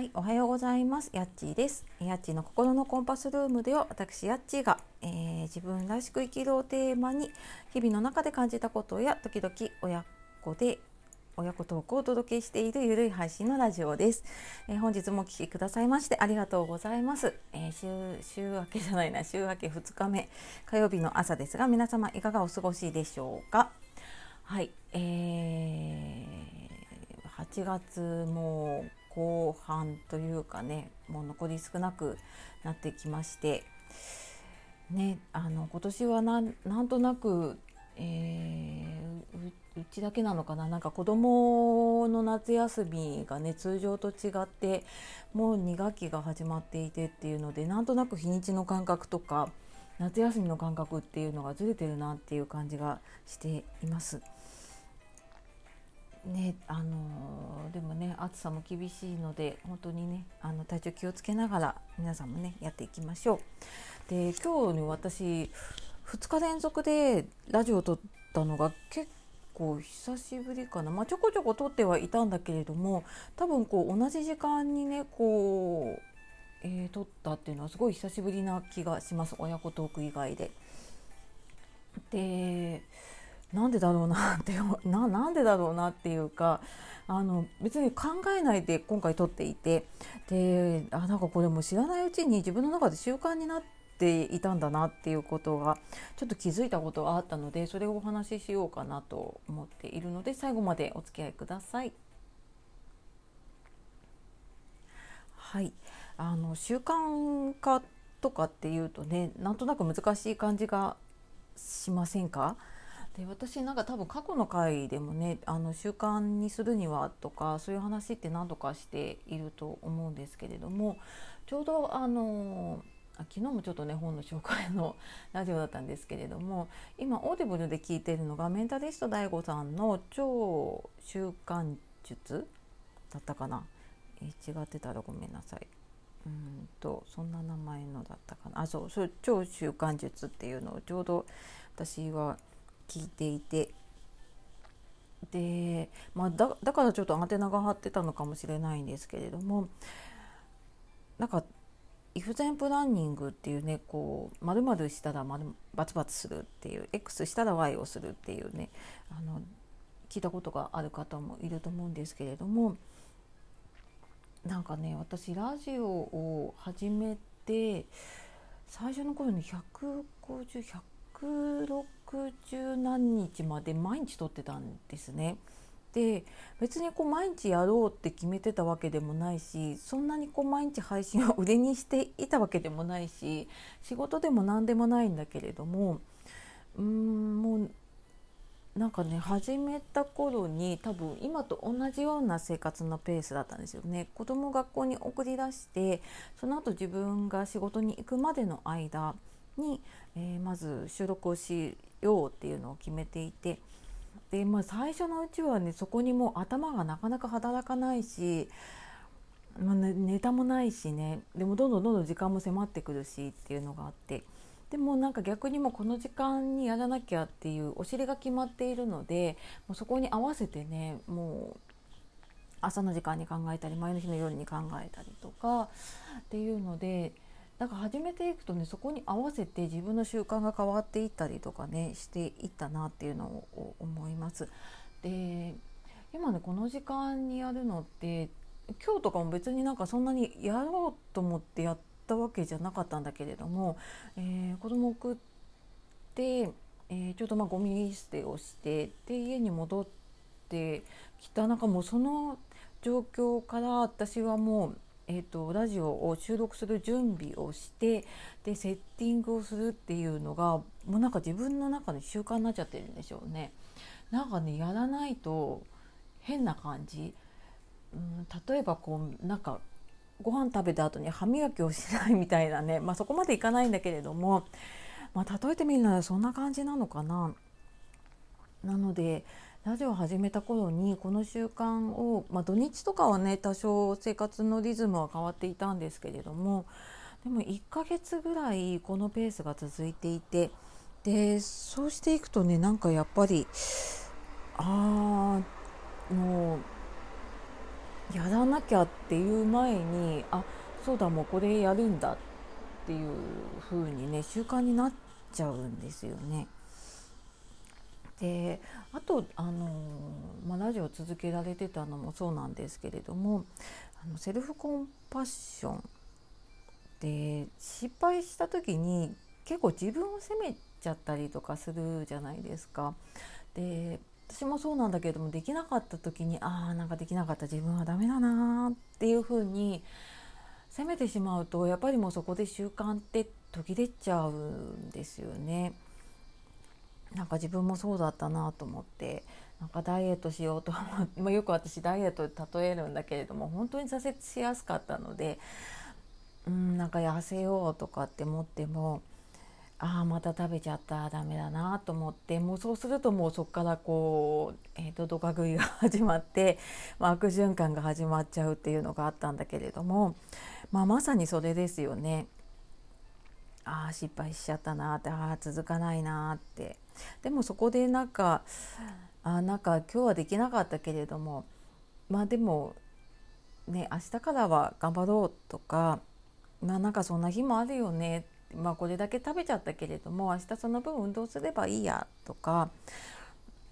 はい、おはようございます。やっちーです。やっちーの心のコンパスルームでは、私やっちーが、えー、自分らしく生きるをテーマに、日々の中で感じたことや、時々親子で親子トークをお届けしているゆるい配信のラジオです、えー、本日もお聴きくださいましてありがとうございます、えー、週週明けじゃないな週明け2日目火曜日の朝ですが皆様いかがお過ごしでしょうか？はい、えー、8月も後半というかねもう残り少なくなってきましてねあの今年はなんとなく、えー、うちだけなのかななんか子供の夏休みがね通常と違ってもう2学期が始まっていてっていうのでなんとなく日にちの感覚とか夏休みの感覚っていうのがずれてるなっていう感じがしています。ねあのでもね暑さも厳しいので本当にねあの体調気をつけながら皆さんもねやっていきましょう。で今日ね私2日連続でラジオを撮ったのが結構久しぶりかな、まあ、ちょこちょこ撮ってはいたんだけれども多分こう同じ時間にねこう、えー、撮ったっていうのはすごい久しぶりな気がします親子トーク以外で。でなんでだろうなって ななんでだろうなっていうかあの別に考えないで今回撮っていてであなんかこれも知らないうちに自分の中で習慣になっていたんだなっていうことがちょっと気づいたことがあったのでそれをお話ししようかなと思っているので最後までお付き合いください。はいあの習慣化とかっていうとねなんとなく難しい感じがしませんか？で私なんか多分過去の回でもねあの習慣にするにはとかそういう話って何度かしていると思うんですけれどもちょうどあの昨日もちょっとね本の紹介の ラジオだったんですけれども今オーディブルで聞いてるのがメンタリスト DAIGO さんの超習慣術だったかな、え違ってたらごめんなさい。うんとそんな名前のだったかなあそうそれ超習慣術っていうのをちょうど私は聞いていて。で、まあ、だだからちょっとアンテナが張ってたのかもしれないんですけれどもなんかイフゼンプランニングっていうねこう丸々したら丸バツバツするっていう X したら Y をするっていうねあの聞いたことがある方もいると思うんですけれどもなんかね私ラジオを始めて最初の頃に150100 160何日まで毎日撮ってたんですね。で別にこう毎日やろうって決めてたわけでもないしそんなにこう毎日配信を売りにしていたわけでもないし仕事でも何でもないんだけれどもうーんもうなんかね始めた頃に多分今と同じような生活のペースだったんですよね子供学校に送り出してその後自分が仕事に行くまでの間に、えー、まず収録をしようっていうのを決めていてで、まあ、最初のうちはねそこにもう頭がなかなか働かないし、まあね、ネタもないしねでもどんどんどんどん時間も迫ってくるしっていうのがあってでもなんか逆にもこの時間にやらなきゃっていうお尻が決まっているのでもうそこに合わせてねもう朝の時間に考えたり前の日の夜に考えたりとかっていうのでだか始めていくとねそこに合わせて自分の習慣が変わっていったりとかねしていったなっていうのを思います。で今ねこの時間にやるのって今日とかも別になんかそんなにやろうと思ってやったわけじゃなかったんだけれども、えー、子供送って、えー、ちょっとまあゴミ捨てをしてで家に戻ってきたなんかもうその状況から私はもうえーと、ラジオを収録する準備をしてでセッティングをするっていうのがもうなんか自分の中の習慣になっちゃってるんでしょうね。なんかねやらないと変な感じ、うん、例えばこうなんかご飯食べた後に歯磨きをしないみたいなね、まあ、そこまでいかないんだけれども、まあ、例えてみるならそんな感じなのかな。なのでラジオ始めた頃にこの習慣を、まあ、土日とかはね多少生活のリズムは変わっていたんですけれどもでも1ヶ月ぐらいこのペースが続いていてでそうしていくとねなんかやっぱりああもうやらなきゃっていう前にあそうだもうこれやるんだっていう風にね習慣になっちゃうんですよね。であとあの、ま、ラジオを続けられてたのもそうなんですけれどもあのセルフコンパッションで失敗した時に結構自分を責めちゃったりとかするじゃないですか。で私もそうなんだけれどもできなかった時にああなんかできなかった自分はダメだなっていう風に責めてしまうとやっぱりもうそこで習慣って途切れちゃうんですよね。なんか自分もそうだったなと思ってなんかダイエットしようと思って、まあ、よく私ダイエットで例えるんだけれども本当に挫折しやすかったのでうんなんか痩せようとかって思ってもああまた食べちゃったダメだなと思ってもうそうするともうそこからこう、えーと、ドカ食いが始まって、まあ、悪循環が始まっちゃうっていうのがあったんだけれども、まあ、まさにそれですよね。ああ失敗しちゃったなってああ続かないなってでもそこでなんかあなんか今日はできなかったけれどもまあでもね明日からは頑張ろうとかまあなんかそんな日もあるよねまあこれだけ食べちゃったけれども明日その分運動すればいいやとか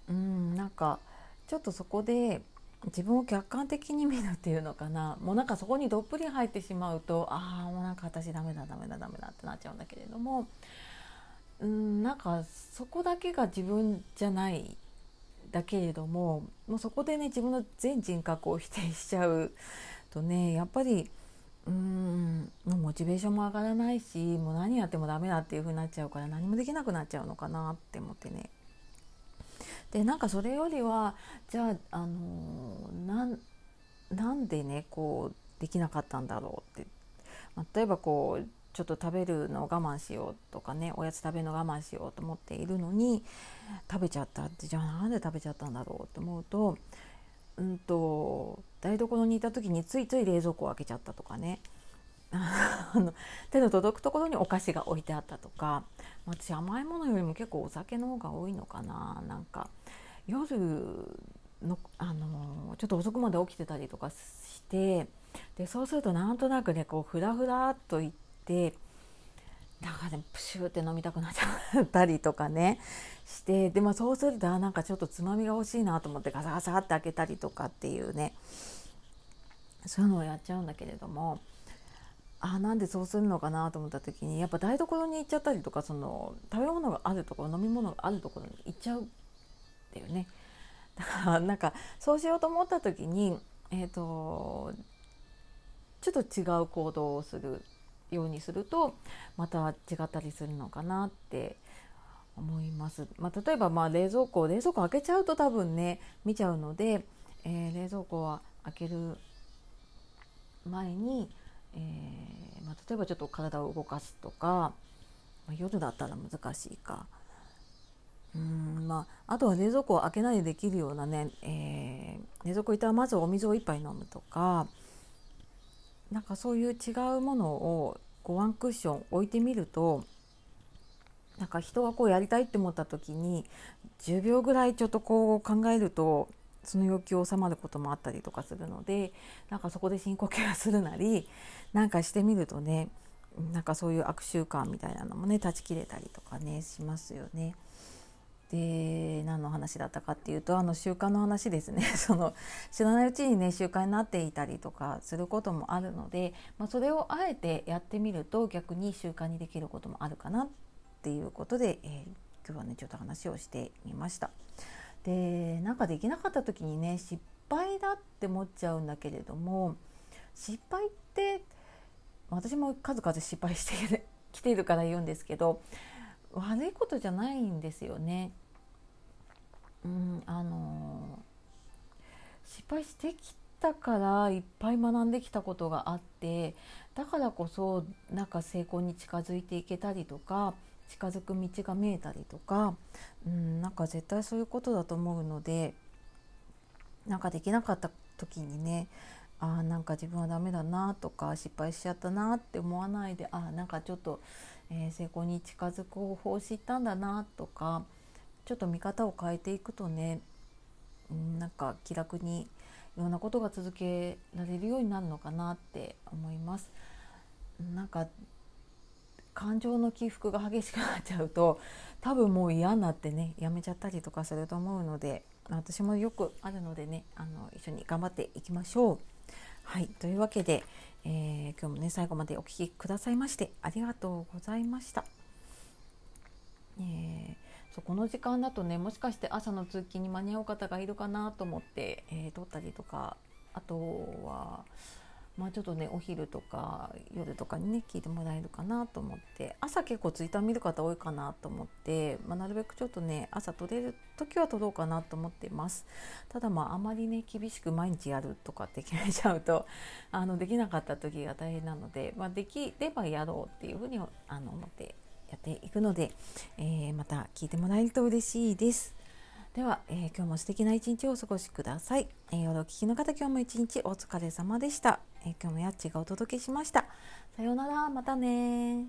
うんなんかちょっとそこで自分を客観的に見るっていうのかなもうなんかそこにどっぷり入ってしまうとああもうなんか私ダメだダメだダメだってなっちゃうんだけれどもうんなんかそこだけが自分じゃないだけれどももうそこでね自分の全人格を否定しちゃうとねやっぱりうんモチベーションも上がらないしもう何やってもダメだっていう風になっちゃうから何もできなくなっちゃうのかなって思ってね。でなんかそれよりはじゃあ、あのー、なんでねこうできなかったんだろうって、例えばこうちょっと食べるの我慢しようとかねおやつ食べるの我慢しようと思っているのに食べちゃった。ってじゃあなんで食べちゃったんだろうって思うと,、うんと、台所にいた時についつい冷蔵庫を開けちゃったとかね。あの手の届くところにお菓子が置いてあったとか。私甘いものよりも結構お酒の方が多いのかな。なんか夜のあのちょっと遅くまで起きてたりとかしてでそうするとなんとなくねこうフラフラっといってなんかねプシューって飲みたくなっちゃったりとかねしてでもそうするとなんかちょっとつまみが欲しいなと思ってガサガサって開けたりとかっていうねそういうのをやっちゃうんだけれどもあなんでそうするのかなと思った時にやっぱ台所に行っちゃったりとかその食べ物があるところ飲み物があるところに行っちゃうっていうね。だからなんかそうしようと思った時にえっ、ー、とちょっと違う行動をするようにするとまた違ったりするのかなって思います。まあ、例えばまあ冷蔵庫冷蔵庫開けちゃうと多分ね見ちゃうので、えー、冷蔵庫は開ける前にえー、まあ、例えばちょっと体を動かすとか、まあ、夜だったら難しいかうんまあ、あとは冷蔵庫を開けないでできるようなね、えー、冷蔵庫いたらまずお水を1杯飲むとかなんかそういう違うものをこうワンクッション置いてみるとなんか人がこうやりたいって思った時に10秒ぐらいちょっとこう考えるとその欲求収まることもあったりとかするのでなんかそこで深呼吸するなりなんかしてみるとねなんかそういう悪習慣みたいなのもね断ち切れたりとかねしますよね。で何の話だったかっていうとあの習慣の話ですね その知らないうちにね習慣になっていたりとかすることもあるので、まあ、それをあえてやってみると逆に習慣にできることもあるかなっていうことで、えー、今日はねちょっと話をしてみました。でなんかできなかった時にね失敗だって思っちゃうんだけれども失敗って私も数々失敗してきているから言うんですけど悪いことじゃないんですよね。うん、あの失敗してきたからいっぱい学んできたことがあってだからこそなんか成功に近づいていけたりとか近づく道が見えたりとか、うん、なんか絶対そういうことだと思うのでなんかできなかった時にねあなんか自分はダメだなとか失敗しちゃったなって思わないであなんかちょっと、えー、成功に近づく方法を知ったんだなとかちょっと見方を変えていくとね、うん、なんか気楽にいろんなことが続けられるようになるのかなって思います。なんか感情の起伏が激しくなっちゃうと多分もう嫌になってねやめちゃったりとかすると思うので私もよくあるのでねあの一緒に頑張っていきましょう。はいというわけで、えー、今日もね最後までお聴きくださいましてありがとうございました。えー、そうこの時間だとねもしかして朝の通勤に間に合う方がいるかなと思って、えー、撮ったりとかあとはまあ、ちょっとねお昼とか夜とかにね聞いてもらえるかなと思って朝結構ツイッター見る方多いかなと思って、まあ、なるべくちょっとね朝撮れる時は撮ろうかなと思ってます。ただまああまりね厳しく毎日やるとかって決めちゃうとあのできなかった時が大変なので、まあ、できればやろうっていうふうにあの思ってやっていくので、えー、また聞いてもらえると嬉しいです。では、えー、今日も素敵な一日をお過ごしください。えー、夜お聞きの方、今日も一日お疲れ様でした。えー、今日もやっちがお届けしました。さようなら、またね